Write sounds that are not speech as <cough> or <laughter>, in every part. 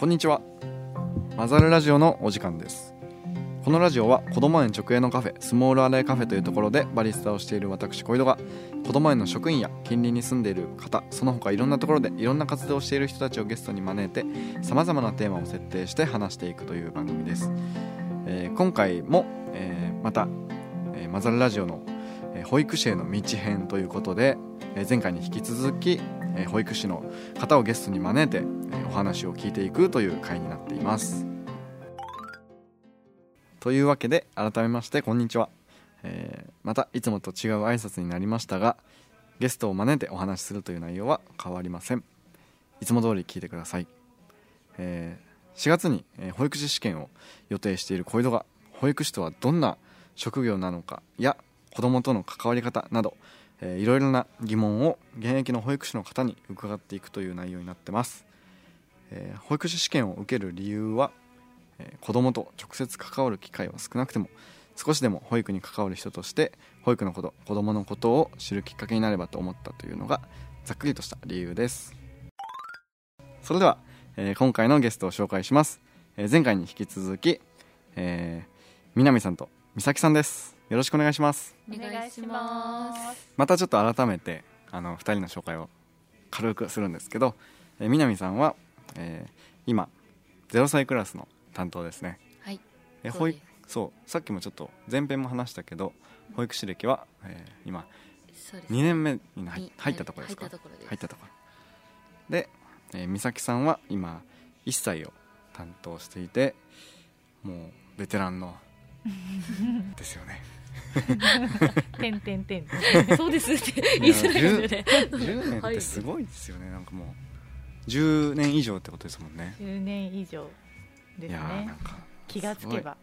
こんにちは。マザルラジオのお時間です。このラジオは子ども園直営のカフェスモールアレイカフェというところでバリスタをしている私小井戸が子ども園の職員や近隣に住んでいる方その他いろんなところでいろんな活動をしている人たちをゲストに招いてさまざまなテーマを設定して話していくという番組です、えー今回も、えーまた、えーマザルラジオの、保育士への道編ということで、え前回に引き続き、え保育士の方をゲストに招いて、えお話を聞いていくという回になっています。というわけで改めましてこんにちは、えーまたいつもと違う挨拶になりましたがゲストを招いてお話しするという内容は変わりません。いつも通り聞いてください、えー4月に、え保育士試験を予定している小井戸が保育士とはどんな職業なのかや子どもとの関わり方など、えーいろいろな疑問を現役の保育士の方に伺っていくという内容になってます、えー保育士試験を受ける理由は、えー子どもと直接関わる機会は少なくても少しでも保育に関わる人として保育のこと子どものことを知るきっかけになればと思ったというのがざっくりとした理由です。それでは、えー今回のゲストを紹介します、えー前回に引き続き、えー南さんと美咲さんです。よろしくお願いしますお願いします。またちょっと改めてあの2人の紹介を軽くするんですけど、えー南さんは、えー今0歳クラスの担当ですねはい。え保そうです育そうさっきもちょっと前編も話したけど保育士歴は、えー今そうです。2年目に入ったところですか？入ったところです。入ったところで、えー美咲さんは今1歳を担当していてもうベテランの <laughs> ですよねてんてんてん。<laughs> そうですって言いづらいですよね。10年ってすごいですよねなんかもう10年以上ってことですもんね10年以上ですいやーなねん。か気がつけば。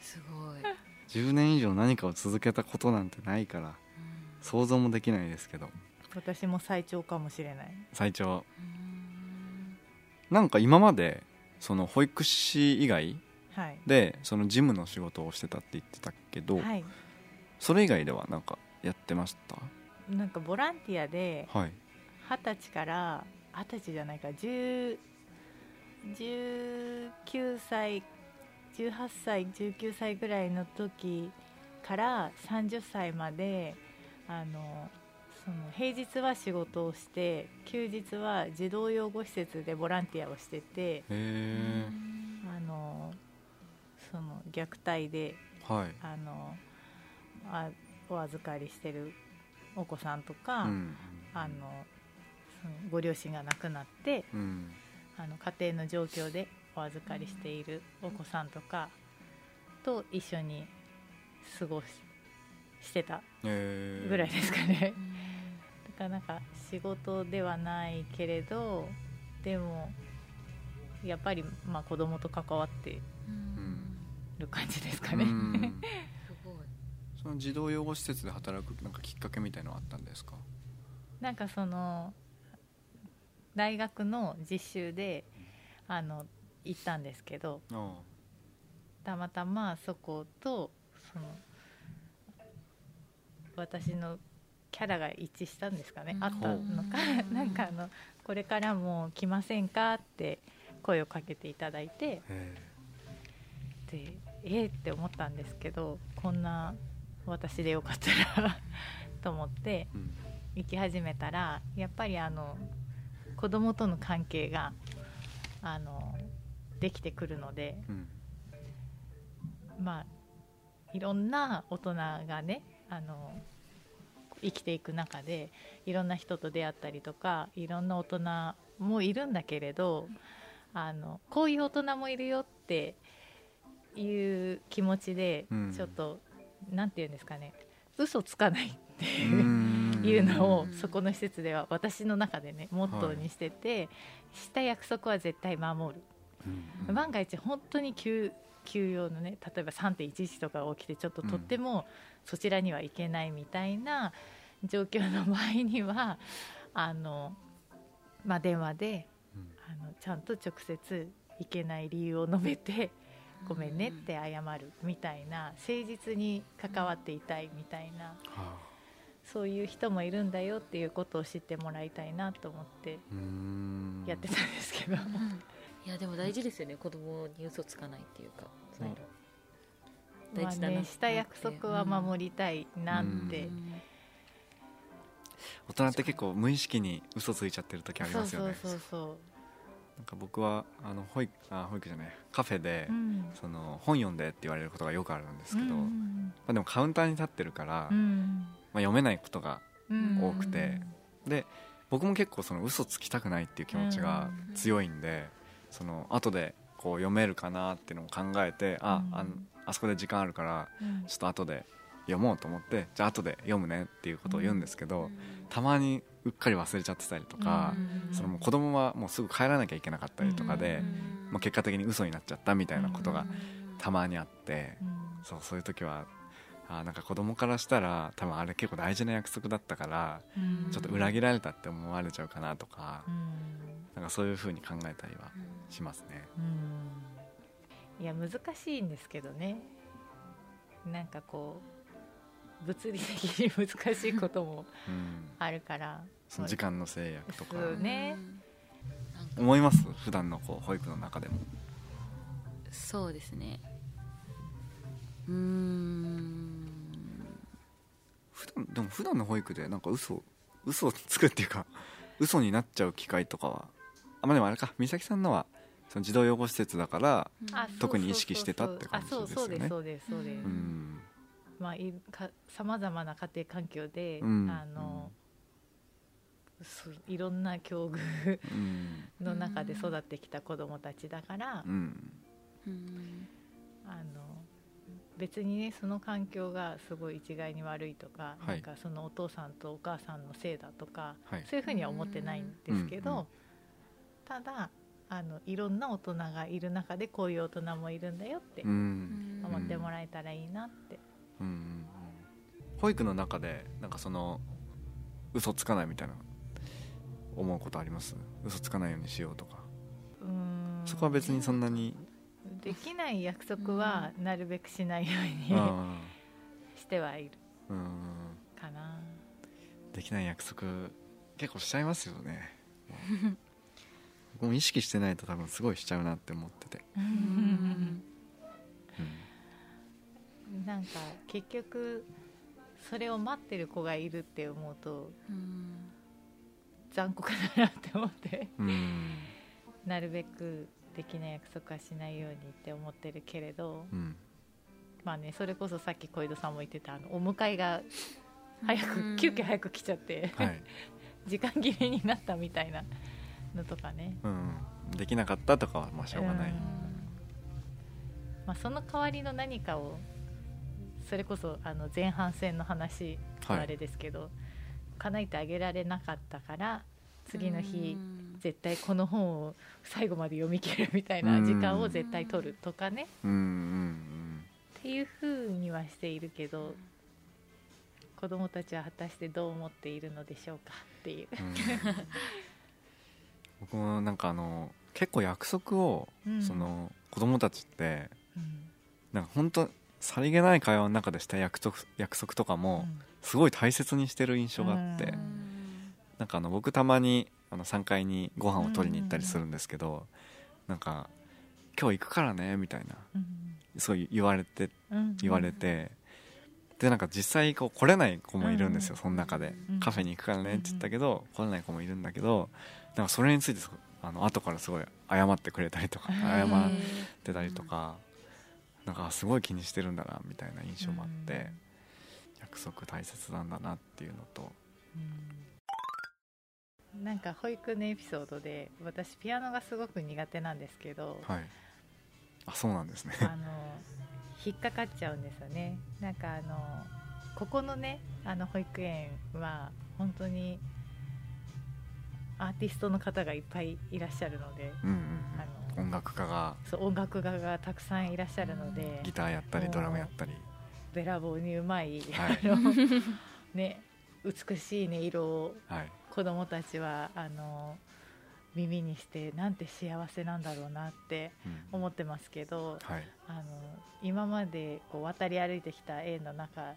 すごい。10年以上何かを続けたことなんてないから想像もできないですけど私も最長かもしれない。最長うんなんか今までその保育士以外はい。でその事務の仕事をしてたって言ってたけど、はい。それ以外ではなんかやってました？なんかボランティアではい二十歳から二十歳じゃないか10 19歳18歳19歳ぐらいの時から30歳まであのその平日は仕事をして休日は児童養護施設でボランティアをしててへえあのその虐待ではい。あのあお預かりしてるお子さんとか、うんあのそのご両親が亡くなってうん。あの家庭の状況でお預かりしているお子さんとかと一緒に過ごししてたぐらいですかね、<laughs> だからなんか仕事ではないけれどでもやっぱりまあ子供と関わってうんる感じですかね、うん。すごい。その児童養護施設で働くなんかきっかけみたいのはあったんですか？なんかその大学の実習であの行ったんですけどあたまたまそことその私のキャラが一致したんですかね、うん。あったのか。う。ん <laughs> なんかあのこれからも来ませんか？って声をかけていただいて。へでえー、って思ったんですけどこんな私でよかったら <laughs> と思って行き始めたらやっぱりあの子供との関係があのできてくるのでうん。まあいろんな大人がねあの生きていく中でいろんな人と出会ったりとかいろんな大人もいるんだけれどあのこういう大人もいるよっていう気持ちでうん。ちょっと、なんて言うんですかね。嘘つかないってういう。ん。いうのをうんそこの施設では私の中でねモットーにしてて、した約束は絶対守る、うん。万が一本当に急休養のね例えば3.11とか起きてちょっととってもそちらには行けないみたいな状況の場合にはあの、まあ、電話でうん。あのちゃんと直接行けない理由を述べてごめんねって謝るみたいな誠実に関わっていたいみたいなはそういう人もいるんだよっていうことを知ってもらいたいなと思ってやってたんですけど、い <laughs> いやでも大事ですよね子供に嘘つかないっていうかそういうの。まあ大事だなねした約束は守りたいなって、うん。大人って結構無意識に嘘ついちゃってる時ありそうそうますよねそう。そなんか僕はあの保育あ保育じゃないカフェで、う、うん。その本読んでって言われることがよくあるんですけど、うまんあ、でもカウンターに立ってるから、うまんあ、読めないことがうん多くてで僕も結構その嘘つきたくないっていう気持ちが強いんで、その後でこう読めるかなっていうのを考えて、あうんあんあそこで時間あるからうん。ちょっと後で読もうと思ってじゃあ後で読むねっていうことを言うんですけど、うん。たまにうっかり忘れちゃってたりとか、うんそのもう子供はもうすぐ帰らなきゃいけなかったりとかで、うんまあ、結果的に嘘になっちゃったみたいなことがうんたまにあって、うん。そうそういう時はあーなんか子供からしたら多分あれ結構大事な約束だったからうん。ちょっと裏切られたって思われちゃうかなとか、うん。なんかそういう風に考えたりはしますね。うん。いや難しいんですけどね。なんかこう物理的に難しいこともうん、あるから。その時間の制約とか。そうね。思います？普段のこう保育の中でも。そうですね。うーん。普段でも普段の保育でなんか嘘嘘をつくっていうか嘘になっちゃう機会とかはあまあでもあれか。美咲さんのはその児童養護施設だからあ特に意識してたって感じあそうそうですよね。そうですそうですそうです、うんまあいかさまざまな家庭環境で、うん。あのいろんな境遇うん。の中で育ってきた子どもたちだから、うん。うんあの別にねその環境がすごい一概に悪いとか,、はい。なんかそのお父さんとお母さんのせいだとか、はい。そういうふうには思ってないんですけど、ただあのいろんな大人がいる中でこういう大人もいるんだよってうん。思ってもらえたらいいなって。うんうんうん。保育の中でなんかその嘘つかないみたいな思うことあります？嘘つかないようにしようとか。うーん。そこは別にそんなに。できない約束はなるべくしないようにあしてはいる。ーうんかな。できない約束結構しちゃいますよね。<laughs> 僕も意識してないと多分すごいしちゃうなって思ってて、う <laughs> んなんか結局それを待ってる子がいるって思うとうん。残酷だなって思ってなるべくできない約束はしないようにって思ってるけれどうん。まあねそれこそさっき小井戸さんも言ってたあのお迎えが早く、うん。急遽早く来ちゃって、はい、<laughs> 時間切れになったみたいなのとかね、うん、できなかったとかはまあしょうがない、うん。まあ、その代わりの何かをそれこそあの前半戦の話はい。あれですけど、叶えてあげられなかったから次の日うん。絶対この本を最後まで読み切るみたいな時間を絶対取るとかね。っていうふうにはしているけど子どもたちは果たしてどう思っているのでしょうかっていう。う <laughs> 僕もなんかあの結構約束を、うん。その子供たちってうん。なんか本当さりげない会話の中でした約束約束とかもすごい大切にしてる印象があって、うん。なんかあの僕たまにあの3階にご飯を取りに行ったりするんですけど、なんか「今日行くからね」みたいなうん。そう言われてうん。言われて、でなんか実際こう来れない子もいるんですよ、うん。その中で、うん。カフェに行くからねって言ったけど、来れない子もいるんだけどなんかそれについてあの後からすごい謝ってくれたりとかうん謝まってたりとか、なんかすごい気にしてるんだなみたいな印象もあって、約束大切なんだなっていうのと、うん。なんか保育のエピソードで私ピアノがすごく苦手なんですけどはい。あそうなんですね。あの引っかかっちゃうんですよね。なんかあのここのねあの保育園は本当にアーティストの方がいっぱいいらっしゃるのでうんうんあうん。音楽家が。そう音楽家がたくさんいらっしゃるのでギターやったりドラムやったり。べらぼうにうまい、はい。あの <laughs> ね美しい音色をはい。子供たちはあの耳にしてなんて幸せなんだろうなってうん。思ってますけどはい。あの今までこう渡り歩いてきた園の中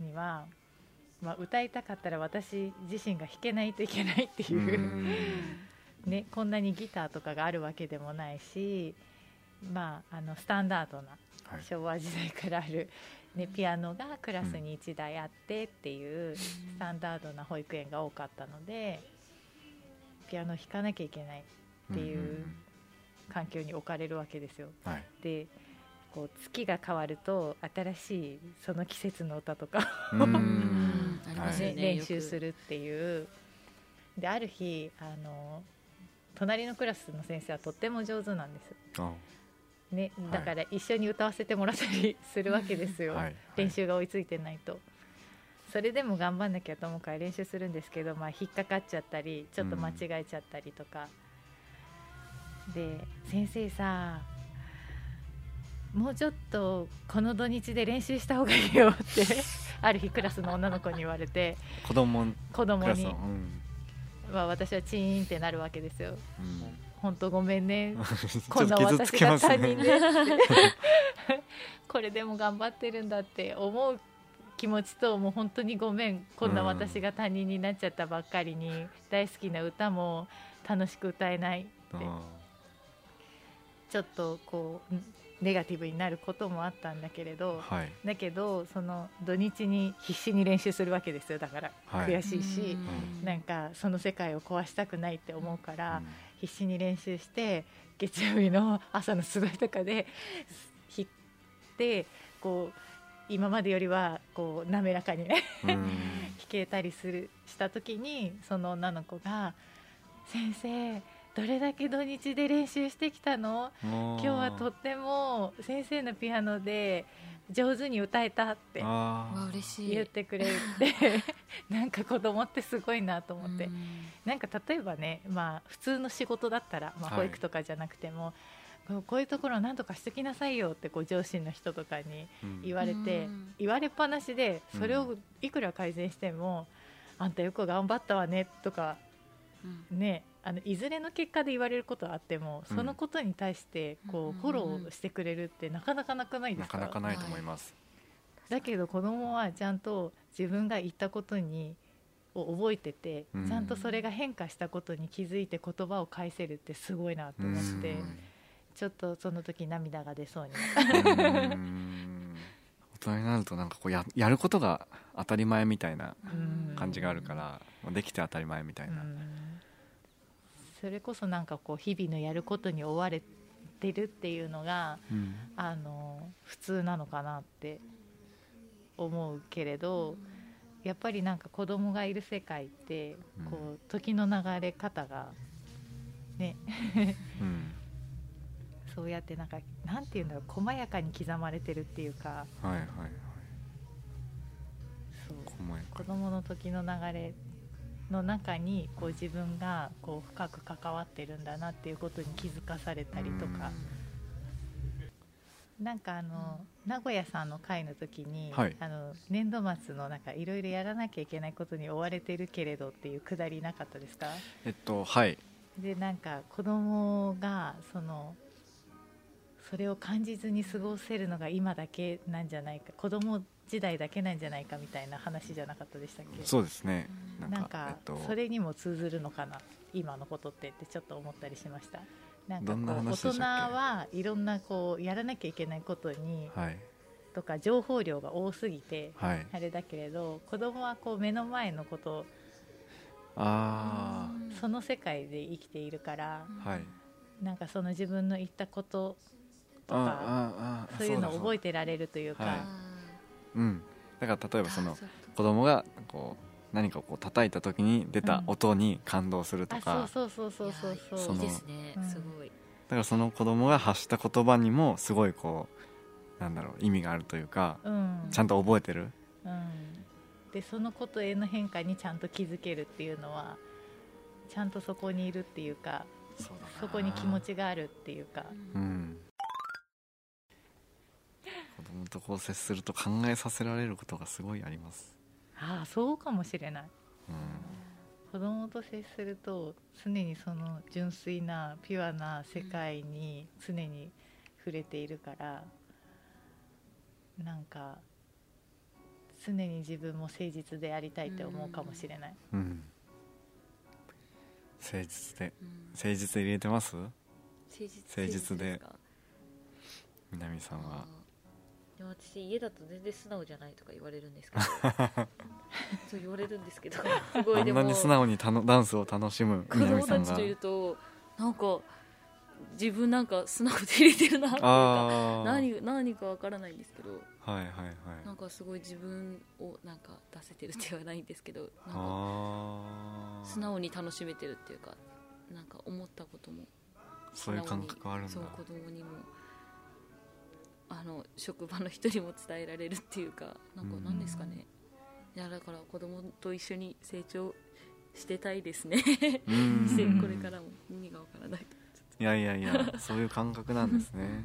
には、まあ、歌いたかったら私自身が弾けないといけないっていう。う、ん。ね、こんなにギターとかがあるわけでもないし、まあ、あのスタンダードなはい昭和時代からある、ね、ピアノがクラスに1台あってっていうスタンダードな保育園が多かったのでピアノ弾かなきゃいけないっていう環境に置かれるわけですよ。うんはい。でこう月が変わると新しいその季節の歌とか練習するっていう。である日あの隣のクラスの先生はとっても上手なんです、あねい、だから一緒に歌わせてもらったりするわけですよ、<laughs> はい。練習が追いついてないと。それでも頑張んなきゃと思うから練習するんですけど、まあ、引っかかっちゃったりちょっと間違えちゃったりとか、で先生さもうちょっとこの土日で練習した方がいいよってある日クラスの女の子に言われて子供ク子供に。うんまあ、私はチーンってなるわけですよ。うん。本当ごめんね。ち <laughs> こんな私が他人ね。で <laughs> これでも頑張ってるんだって思う気持ちともう本当にごめん。こんな私が他人になっちゃったばっかりに大好きな歌も楽しく歌えないって。あちょっとこうネガティブになることもあったんだけれどーはい。だけどその土日に必死に練習するわけですよ。だからはい。悔しいし、うん。なんかその世界を壊したくないって思うから、うん。必死に練習して月曜日の朝の集いとかで弾ってこう今までよりはこう滑らかにねうん弾けたりするした時にその女の子が「先生どれだけ土日で練習してきたの？今日はとっても先生のピアノで上手に歌えた」ってあー。わ嬉しい言ってくれて <laughs> なんか子供ってすごいなと思って。うん。なんか例えばね、まあ、普通の仕事だったら、まあ、はい。保育とかじゃなくても、こうこういうところを何とかしときなさいよってこう上司の人とかにうん。言われて、うん。言われっぱなしでそれをいくら改善しても、あんたよく頑張ったわねとか、うん。ね、あのいずれの結果で言われることはあっても、うんそのことに対してこうフォローしてくれるってなかなかなくないでなすか？かなかないと思います。だけど子供はちゃんと自分が言ったことにを覚えてて、うん。ちゃんとそれが変化したことに気づいて言葉を返せるってすごいなと思って、うん。ちょっとその時涙が出そうに大人になるとなんかこうややることが当たり前みたいなうん。感じがあるから、もうできて当たり前みたいな、うんそれこそなんかこう日々のやることに追われてるっていうのがうん。あの普通なのかなって思うけれどやっぱりなんか子供がいる世界ってうん。こう時の流れ方がねうん。<laughs> そうやってなんかなんていうんだろう細やかに刻まれてるっていうか。はいはいはい。そう。細やか子供の時の流れの中にこう自分がこう深く関わってるんだなっていうことに気づかされたりとか。なんかあの名古屋さんの会の時に、はい。あの年度末のなんかいろいろやらなきゃいけないことに追われてるけれどっていうくだりなかったですか？えっとはい。でなんか子供がそのそれを感じずに過ごせるのが今だけなんじゃないか。子供時代だけなんじゃないかみたいな話じゃなかったでしたっけ？そうですね。うん。なんかえっとそれにも通ずるのかな？今のことってってちょっと思ったりしました？なんかどんなこう大人はいろんなこうやらなきゃいけないことにはい。とか情報量が多すぎてはい。あれだけれど子供はこう目の前のことあその世界で生きているからあはい。なんかその自分の言ったこととあかそういうのをだ。覚えてられるというか、はいうん。だから例えばその子供がこう何かこう叩いた時に出た音に感動するとあか、そうそうそうそうそうそう。そのいやいいですね。うんすごい。だからその子供が発した言葉にもすごいこうなんだろう意味があるというか、うん。ちゃんと覚えてる？うん、でそのことへの変化にちゃんと気づけるっていうのはちゃんとそこにいるっていうかそこに気持ちがあるっていうか。うんとこう接すると考えさせられることがすごいあります、ああそうかもしれない。うん。子供と接すると常にその純粋なピュアな世界に常に触れているからなんか常に自分も誠実でありたいって思うかもしれない、うん、誠実で。うん誠実入れてます？誠実誠実で。南さんはあーでも私家だと全然素直じゃないとか言われるんですけど。<laughs> そう言われるんですけどすごあいでも。んなに素直にたのダンスを楽しむ子供たちといるとなんか自分なんか素直で入れてるなっていうかああ何何かわからないんですけど。はいはいはい。なんかすごい自分をなんか出せてるって言わないんですけどなんかああ素直に楽しめてるっていうかなんか思ったこともそういう感覚あるんだ。そう子供にもあの職場の人にも伝えられるっていうかなんかうん何ですかね。いやだから子供と一緒に成長してたいですね。<laughs> これからも意味がわからないいやいやいやそういう感覚なんですね。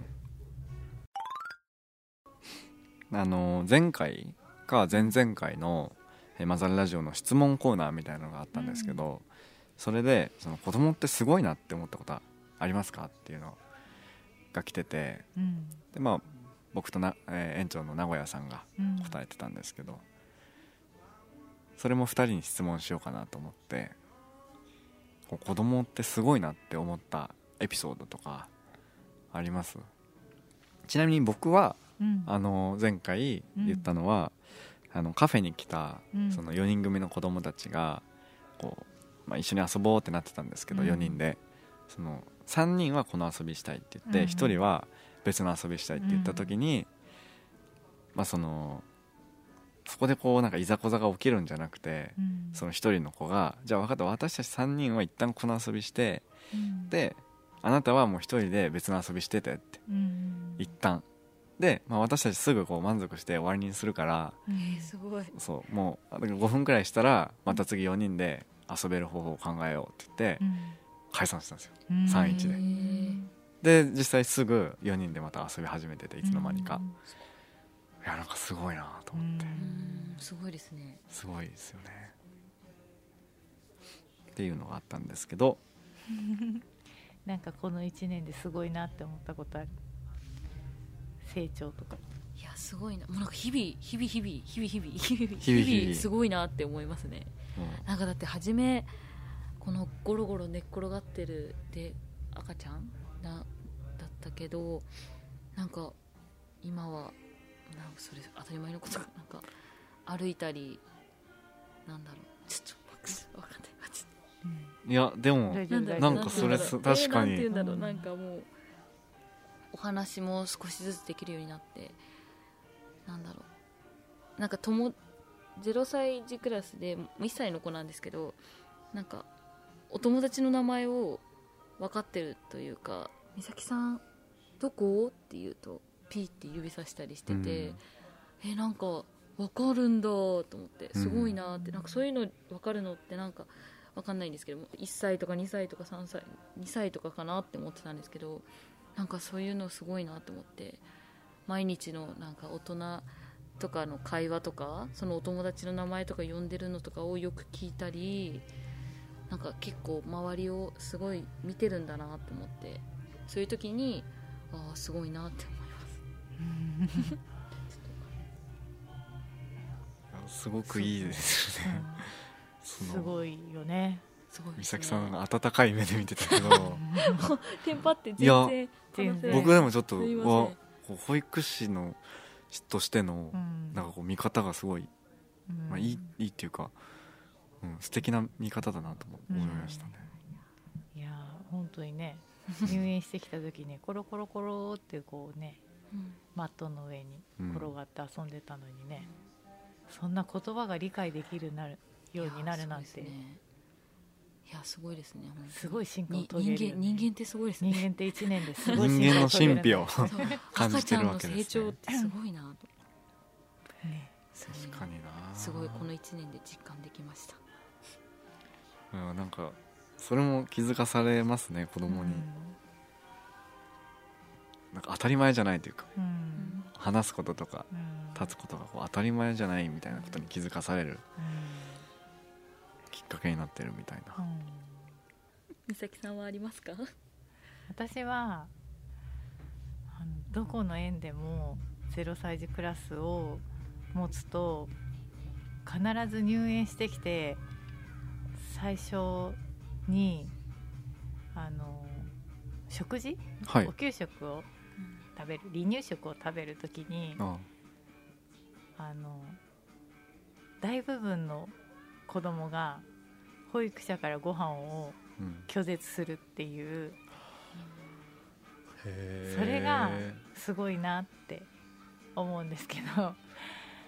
<laughs> あの前回か前々回のえーマザルラジオの質問コーナーみたいなのがあったんですけど、それでその子供ってすごいなって思ったことはありますか？っていうのが来ててうん。でまあ僕とな、えー園長の名古屋さんがうん答えてたんですけどそれも2人に質問しようかなと思ってこう子供ってすごいなって思ったエピソードとかあります？ちなみに僕はうん。あの前回言ったのは、あのカフェに来たうん。その4人組の子供たちがこう、まあ、一緒に遊ぼうってなってたんですけど、うん。4人で。その3人はこの遊びしたいって言って、うん。1人は別の遊びしたいって言った時に、まあそのそこでこうなんかいざこざが起きるんじゃなくて、うん。その1人の子がじゃあ分かった私たち3人は一旦この遊びしてうん。であなたはもう1人で別の遊びしててってうん一旦。で、まあ、私たちすぐこう満足して終わりにするからうんえーすごい。そうもう5分くらいしたらまた次4人で遊べる方法を考えようって言って解散したんですよ。うん。3-1で。うんで実際すぐ4人でまた遊び始めてていつの間にか、いやなんかすごいなと思って、すごいですね。すごいですよね。っていうのがあったんですけど。<laughs> なんかこの1年ですごいなって思ったことある？成長とか。いやすごいな。もうなんか日々日々日々日々日々日々。日々すごいなって思いますね、うん、なんかだって初めこのゴロゴロ寝っ転がってるで赤ちゃんなったけどなんか今はなんかそれ当たり前のことがなんか歩いたりなんだろう。ちょっとわかんない。ちょっい。やでもなんだろうなんかそれ確かに。えーなんて言うんだろう。うんなんかもうお話も少しずつできるようになって。なんだろう。なんか友0歳児クラスで1歳の子なんですけどなんかお友達の名前を分かってるというか「美咲さんどこ?」って言うとピーって指さしたりしてて、えなんか分かるんだと思ってすごいなって、なんかそういうの分かるのってなんか分かんないんですけど1歳とか2歳とか3歳2歳とかかなって思ってたんですけどなんかそういうのすごいなと思って毎日のなんか大人とかの会話とかそのお友達の名前とか呼んでるのとかをよく聞いたりなんか結構周りをすごい見てるんだなと思ってそういう時にああすごいなって思います。すごくいいですね。そのすごいよね。すごい美咲さんが温かい目で見てたけど。<laughs> テンパって全然僕でもちょっとすいません。わこう保育士のとしてのうん。なんかこう見方がすごい、うん。まあ、いいいいっていうか、うん、素敵な見方だなと思思いましたね、いやー本当にね <laughs> 入園してきた時ねコロコロコロってこうねうん。マットの上にうん。転がって遊んでたのにね、そんな言葉が理解できるなるようになるなんて。いやすごいですねすごい進化をに遂げるよね人間人間ってすごいですね。人間って1年ですごい人間の進神秘を感じてるわ赤ちゃんのけですね成長ってすごいなと。ね。確かにな。すごいこの1年で実感できました。うんなんかそれも気づかされますね子供に、なんか当たり前じゃないというかうん。うん話すこととかうん。立つことがこう当たり前じゃないみたいなことに気づかされるきっかけになってるみたいな。うん。うん美咲さんはありますか？私はあのどこの園でも0歳児クラスを持つと必ず入園してきて最初に食事、はい。お給食を食べる離乳食を食べるときにああ。の大部分の子供が保育者からご飯をうん。拒絶するっていうへーそれがすごいなって思うんですけど。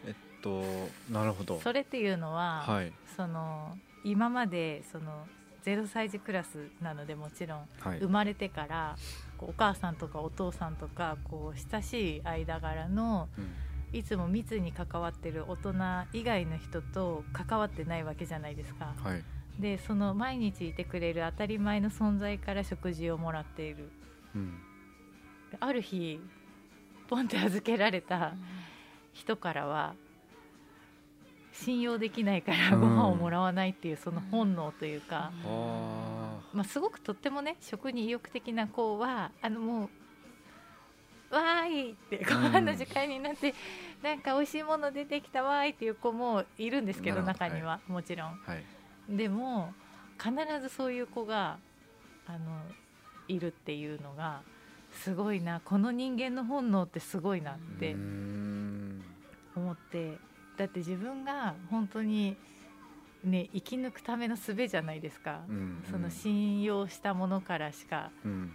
えっとなるほど。それっていうのは、はい。その今までその0歳児クラスなのでもちろんはい。生まれてからお母さんとかお父さんとかこう親しい間柄のうん。いつも密に関わってる大人以外の人と関わってないわけじゃないですか。はい。でその毎日いてくれる当たり前の存在から食事をもらっている。うん。ある日ポンって預けられた人からは信用できないからうん。ご飯をもらわないっていうその本能というか、はまあ、すごくとってもね食に意欲的な子はあのもう「わーい!」ってご飯の時間になって、なんか美味しいもの出てきたわーいっていう子もいるんですけど中には、もちろん。あはい。でも必ずそういう子があのいるっていうのがすごいなこの人間の本能ってすごいなって思ってだって自分が本当にね生き抜くための術じゃないですか、うんその信用したものからしか。うん。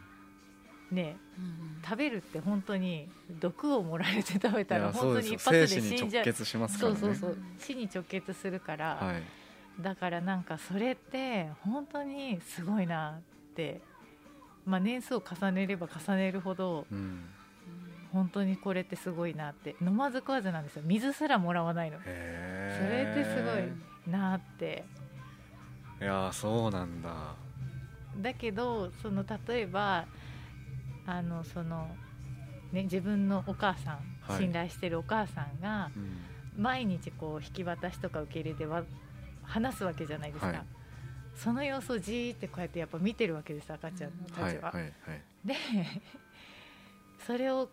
ねうん食べるって本当に毒を盛られて食べたら本当に一発で生死んじゃう。直結しますからね。そうそうそう。死に直結するから、はい。だからなんかそれって本当にすごいなって、まあ、年数を重ねれば重ねるほどうん本当にこれってすごいなって。飲まず食わずなんですよ。水すらもらわないの。へそれってすごえいなって。いやーそうなんだ。だけどその例えばあのその、ね、自分のお母さん、はい。信頼してるお母さんがうん。毎日こう引き渡しとか受け入れでは話すわけじゃないですか、はい。その様子をじーってこうやってやっぱ見てるわけです赤ちゃんたちは。でそれを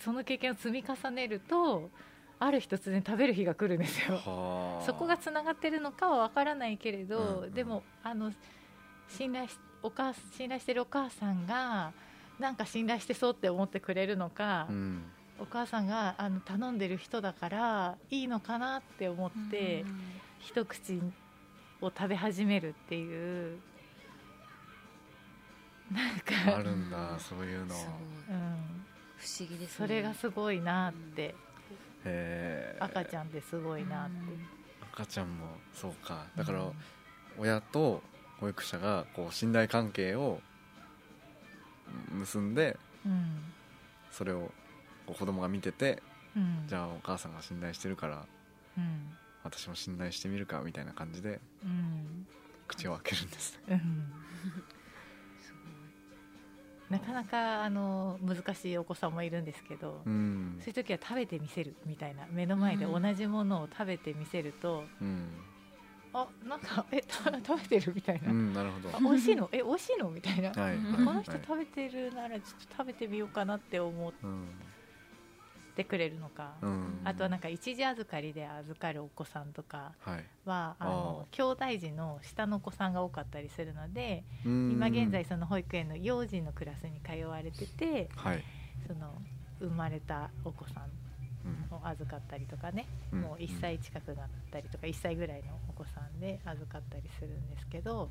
その経験を積み重ねるとある日突然食べる日が来るんですよ。はあ。そこがつながってるのかは分からないけれど、うんうん。でもあの信頼しお母信頼してるお母さんがなんか信頼してそうって思ってくれるのか、うん。お母さんがあの頼んでる人だからいいのかなって思って、一口を食べ始めるっていう。なんか、あるんだそういうの。すうん、不思議ですね。それがすごいなって、へえ赤ちゃんってすごいなって、赤ちゃんもそうか。だから親と保育者がこう信頼関係を結んでうんそれをこう子供が見ててうん。じゃあお母さんが信頼してるからうん。私も信頼してみるかみたいな感じでうん。口を開けるんですね。うん。すなかなかあの難しいお子さんもいるんですけど、うん。そういう時は食べてみせるみたいな目の前で同じものを食べてみせると、うん、あなんかえた食べてるみたいな、うん、なるほど。あ美味しいの？え美味しいの？みたいな、はい、この人はい食べてるならちょっと食べてみようかなって思っうんてくれるのか、うん。あとはなんか一時預かりで預かるお子さんとかはい。はあの兄弟児の下のお子さんが多かったりするので今今現在その保育園の幼児のクラスに通われててはい、その生まれたお子さんうんを預かったりとかね、うん。もう1歳近くなったりとか1歳ぐらいのお子さんで預かったりするんですけど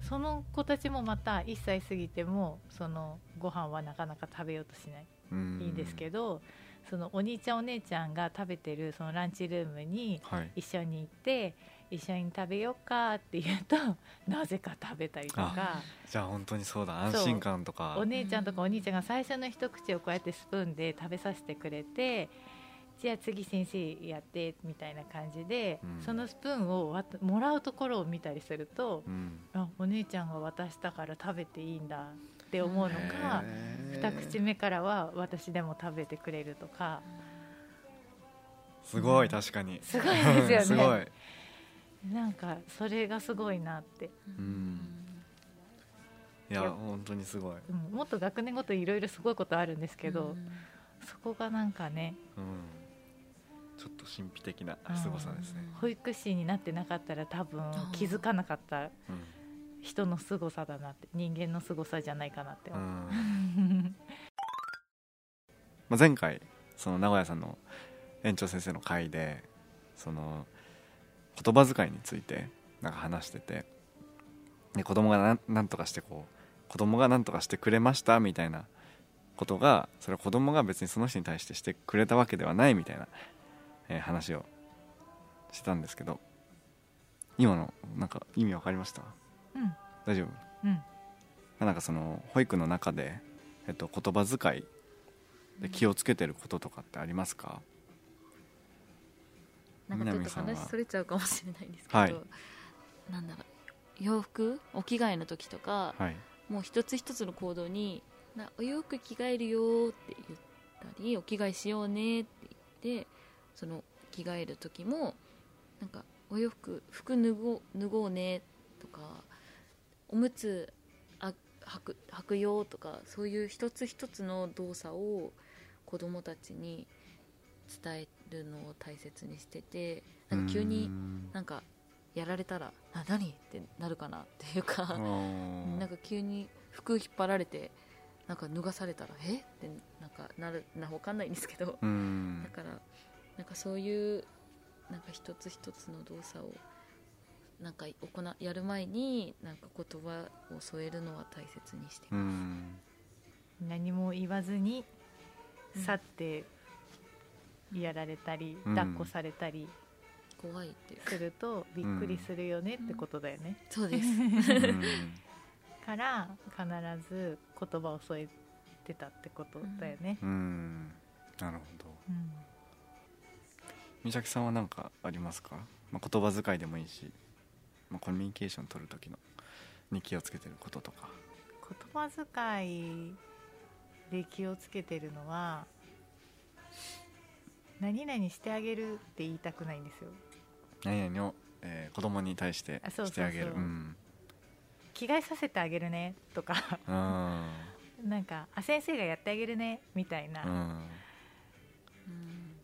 その子たちもまた1歳過ぎてもそのご飯はなかなか食べようとしない。うん。いいんですけどそのお兄ちゃんお姉ちゃんが食べてるそのランチルームにはい。一緒に行って一緒に食べようかって言うと <laughs> なぜか食べたりとか。じゃあ本当にそうだ。安心感とか。お姉ちゃんとかお兄ちゃんが最初の一口をこうやってスプーンで食べさせてくれてじゃあ次先生やってみたいな感じで、うん。そのスプーンをもらうところを見たりするとうん。あお姉ちゃんが渡したから食べていいんだって思うのか二口目からは私でも食べてくれるとか。すごい確かに。すごいですよね。<laughs> すごい。なんかそれがすごいなって、うん。いやいや本当にすごい、うん。もっと学年ごといろいろすごいことあるんですけど、そこがなんかねうん、ちょっと神秘的なすごさですね、保育士になってなかったら多分気づかなかったうん人の凄さだなって人間の凄さじゃないかなってう。思う、ん。<laughs> まあ、前回その名古屋さんの園長先生の会でその言葉遣いについてなんか話しててで子供がなんなんとかしてこう子供がなんとかしてくれましたみたいなことがそれは子供が別にその人に対してしてくれたわけではないみたいな、えー話をしてたんですけど今のなんか意味わかりました？うん。大丈夫？うん。なんかその保育の中で、えっと、言葉遣いで気をつけてることとかってありますか、なんかちょっと話それちゃうかもしれないんですけど、はい。なんだろう洋服？お着替えの時とか、はい。もう一つ一つの行動になお洋服着替えるよって言ったりお着替えしようねって言ってその着替える時もなんかお洋服服脱ごう脱ごうねとかおむつあ履く履くよとかそういう一つ一つの動作を子供たちに伝えるのを大切にしててなんか急にんなんかやられたら「あ何?」ってなるかなっていうか。なんか急に服引っ張られてなんか脱がされたらえ？ってなんかなるなわかんないんですけどだからなんかそういうなんか一つ一つの動作をなんか行なやる前になんか言葉を添えるのは大切にしてます、ん。何も言わずにうん。去ってやられたり、うん。抱っこされたり怖いってするとびっくりするよねってことだよね、そうです。うん。<laughs> から必ず言葉を添えてたってことだよね、うん。なるほど。うん。美咲さんは何かありますか、まあ、言葉遣いでもいいし、まあ、コミュニケーション取る時のに気をつけてることとか。言葉遣いで気をつけてるのは何々してあげるって言いたくないんですよ。何々を、えー子供に対してしてあげる。うん。着替えさせてあげるねとか。うん。<laughs> なんかあ先生がやってあげるねみたいな、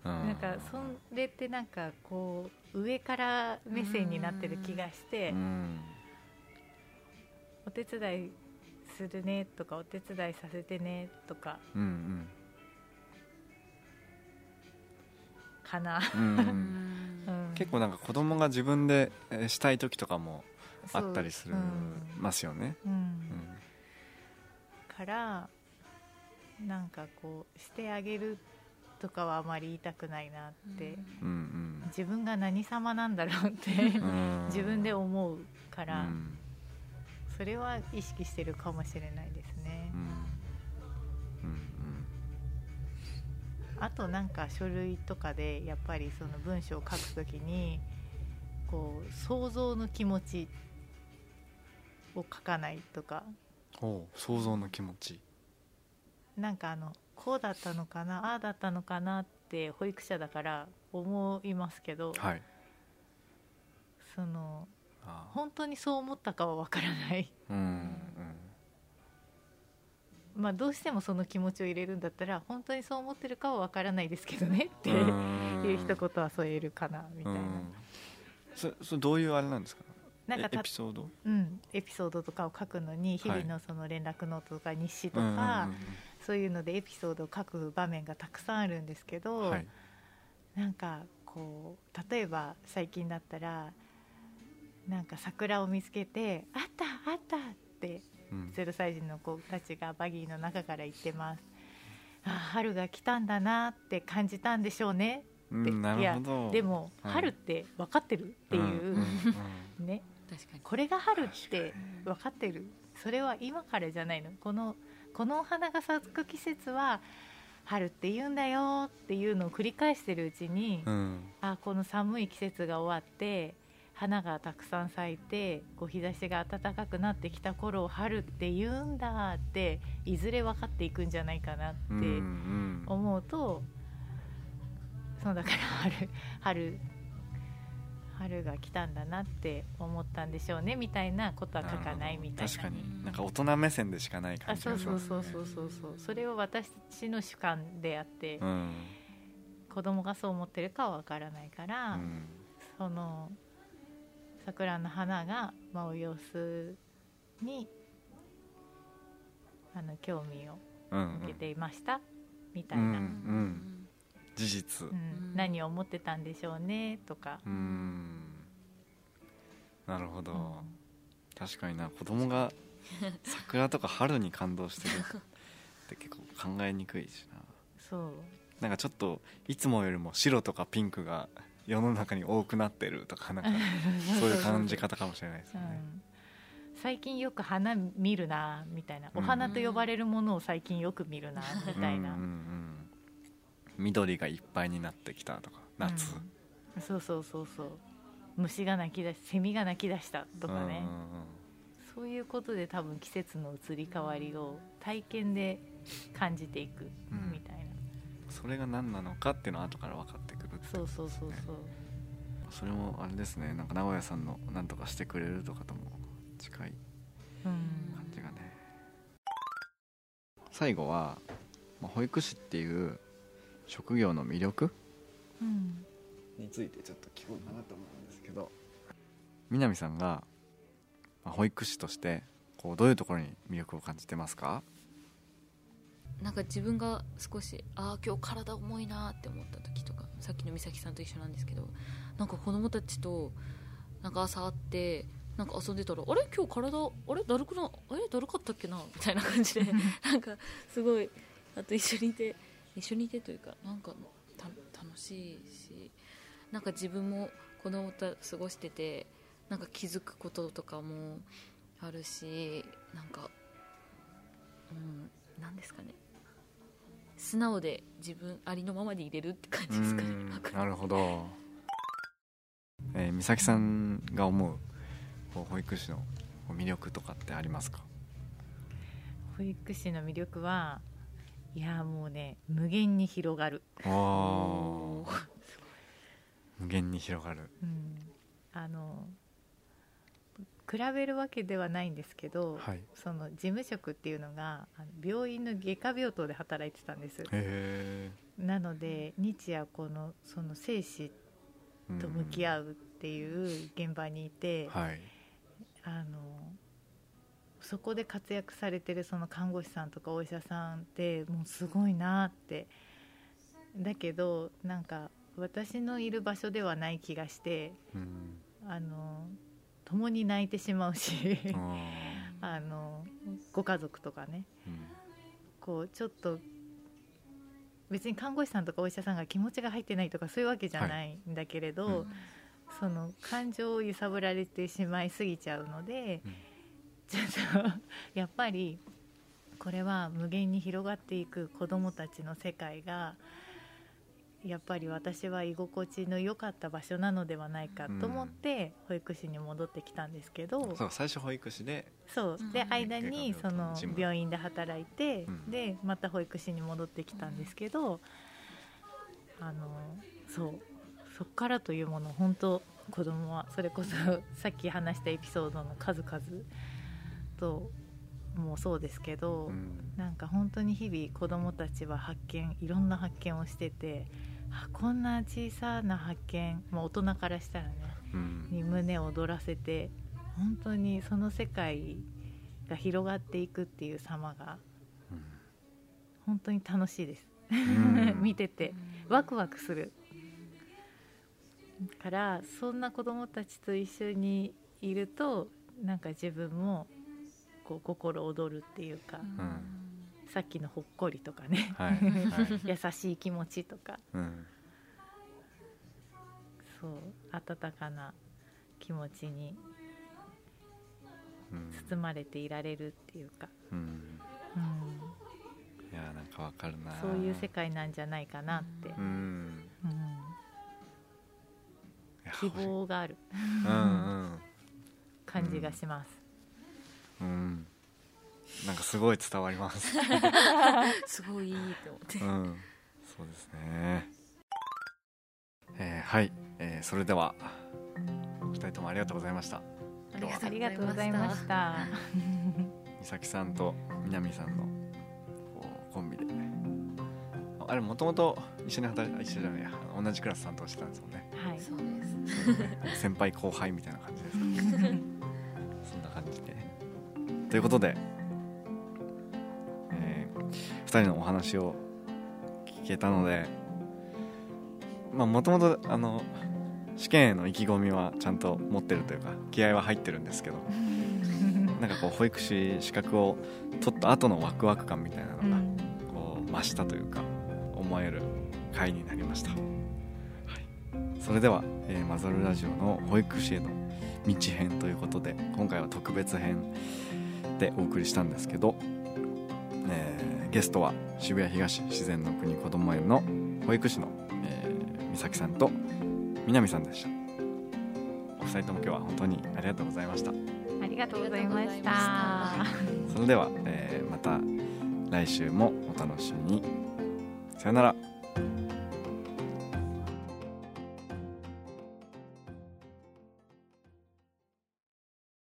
なんかそれってなんかこう上から目線になってる気がして、うん。お手伝いするねとかお手伝いさせてねとかうんうん。かな、<laughs> 結構なんか子供が自分でえーしたい時とかもあったりするうん。ますよね。からなんかこうしてあげるとかはあまり言いたくないなって、うん自分が何様なんだろうって。自分で思うかうら、ん。それは意識してるかもしれないですね。う、ん。うん。あとなんか書類とかでやっぱりその文章を書くときにこう想像の気持ちを書かないとか。想像の気持ち。なんかあのこうだったのかなああだったのかなって保育者だから思いますけど、はい。その本当にそう思ったかはわからない。うんまあどうしてもその気持ちを入れるんだったら本当にそう思ってるかはわからないですけどねってうん。いう一言は添えるかなみたいな、うん。そそれどういうあれなんですか？なんかエピソード？うん、エピソードとかを書くのに日々のその連絡ノートとか日誌とか、そういうのでエピソードを書く場面がたくさんあるんですけど、はい。なんかこう例えば最近だったらなんか桜を見つけて「あったあった!」ってうん。0歳児の子たちがバギーの中から言ってます。あ春が来たんだなって感じたんでしょうね。って、うんなるほど。でも、はい。春って分かってるっていう、んんん。<laughs> ね。確かに。これが春って分かってる。それは今からじゃないの。このこのお花が咲く季節は春って言うんだよっていうのを繰り返してるうちに、うん。あこの寒い季節が終わって花がたくさん咲いてこう日差しが暖かくなってきた頃を春って言うんだっていずれ分かっていくんじゃないかなってうんうん。思うと、そうだから春春春が来たんだなって思ったんでしょうねみたいなことは書かないみたいな。確かに。なんか大人目線でしかない感あそうじがしますそうそうそうそうそう。それを私の主観であって、うん子供がそう思ってるかは分からないから、うんその桜の花が舞う様子にあの興味をうん向けていました、みたいうんな、うん事実。うん。何を思ってたんでしょうねとか、うん。なるほど、うん。確かにな子供が <laughs> 桜とか春に感動してるって結構考えにくいしな。そう。なんかちょっといつもよりも白とかピンクが世の中に多くなってるとかなんかそういう感じ方かもしれないですよね。<laughs> うん。最近よく花見るなみたいな、うんお花と呼ばれるものを最近よく見るなみたいな、うんうんうん緑がいっぱいになってきたとか夏、うん。そうそうそうそう。虫が鳴き出しセミが鳴き出したとかね、うんうんうん。そういうことで多分季節の移り変わりを体験で感じていくうん。みたいな、それが何なのかっていうのは後から分かってくるってそうそうそうそう。それもあれですね。なんか名古屋さんの「何とかしてくれる」とかとも近いうん。感じがね。最後は、まあ、保育士っていう職業の魅力？うん。についてちょっと聞こうかなと思うんですけど。南さんが、まあ、保育士としてこうどういうところに魅力を感じてますか？なんか自分が少しああ今日体重いなって思った時とかさっきの美咲さんと一緒なんですけどなんか子供たちとなんか朝会ってなんか遊んでたらあれ？今日体あれ？だるくなあれ？だるかったっけな？みたいな感じで <laughs> なんかすごいあと一緒にいて一緒にいてというかなんかた楽しいしなんか自分も子供と過ごしててなんか気づくこととかもあるしなんかうんなんですかね。素直で自分ありのままでいれるって感じですかね。なるほど、えー美咲さんが思うこう保育士の魅力とかってありますか？保育士の魅力はいやもうね無限に広がる、無限に広がる。うん、あの比べるわけではないんですけど、はい。その事務職っていうのが病院の外科病棟で働いてたんです。なので日夜このその生死と向き合うっていう現場にいて、はい。あのそこで活躍されてるその看護師さんとかお医者さんってもうすごいなって。だけどなんか私のいる場所ではない気がしてうん。あの共に泣いてしまうしあ <laughs> あのご家族とかね。ーうん。こうちょっと別に看護師さんとかお医者さんが気持ちが入ってないとかそういうわけじゃない。んだけれど、うん。その感情を揺さぶられてしまいすぎちゃうので、うんちょっとやっぱりこれは無限に広がっていく子どもたちの世界がやっぱり私は居心地の良かった場所なのではないかと思って保育士に戻ってきたんですけど、そう最初保育士で。そう。でうん。間にその病院で働いて、うん。でまた保育士に戻ってきたんですけど、あのそう。そっからというもの本当子供はそれこそさっき話したエピソードの数々ともそうですけど、うん。なんか本当に日々子供たちは発見いろんな発見をしててあこんな小さな発見、まあ、大人からしたらねうん。に胸を躍らせて本当にその世界が広がっていくっていう様が本当に楽しいです、うん。<laughs> 見ててワクワクする。からそんな子供たちと一緒にいるとなんか自分もこう心躍るっていうか、さっきのほっこりとかねはいはい。優しい気持ちとか。うん。そう温かな気持ちにうん。包まれていられるっていうか、うん。うん、いやなんかわかるな。そういう世界なんじゃないかなって、うん。うん。希望がある。うんうん。感じがします、うん。なんかすごい伝わります。<laughs> すごいいいと思って。うん。そうですね。えーはい、えーそれではお二人ともありがとうございました。ありがとありがうございましとうございまたした。<laughs> 美咲さんと南さんのコンビで。あれもともと一緒に働いて一緒じゃないや。同じクラス担当してたんですもんね。はい。そうです。<laughs> 先輩後輩みたいな感じですかそんな感じでということで、え2人のお話を聞けたのでまあもともとあの試験への意気込みはちゃんと持ってるというか気合は入ってるんですけどなんかこう保育士資格を取った後のワクワク感みたいなのがこう増したというか思える回になりました、はい、それでは、えーマザルラジオの保育士への道編ということで今回は特別編でお送りしたんですけど、えーゲストは渋谷東自然の国こども園の保育士の、えー、美咲さんと南さんでした。お二人とも今日は本当にありがとうございました。ありがとうございました。それでは、えーまた来週もお楽しみに。さよなら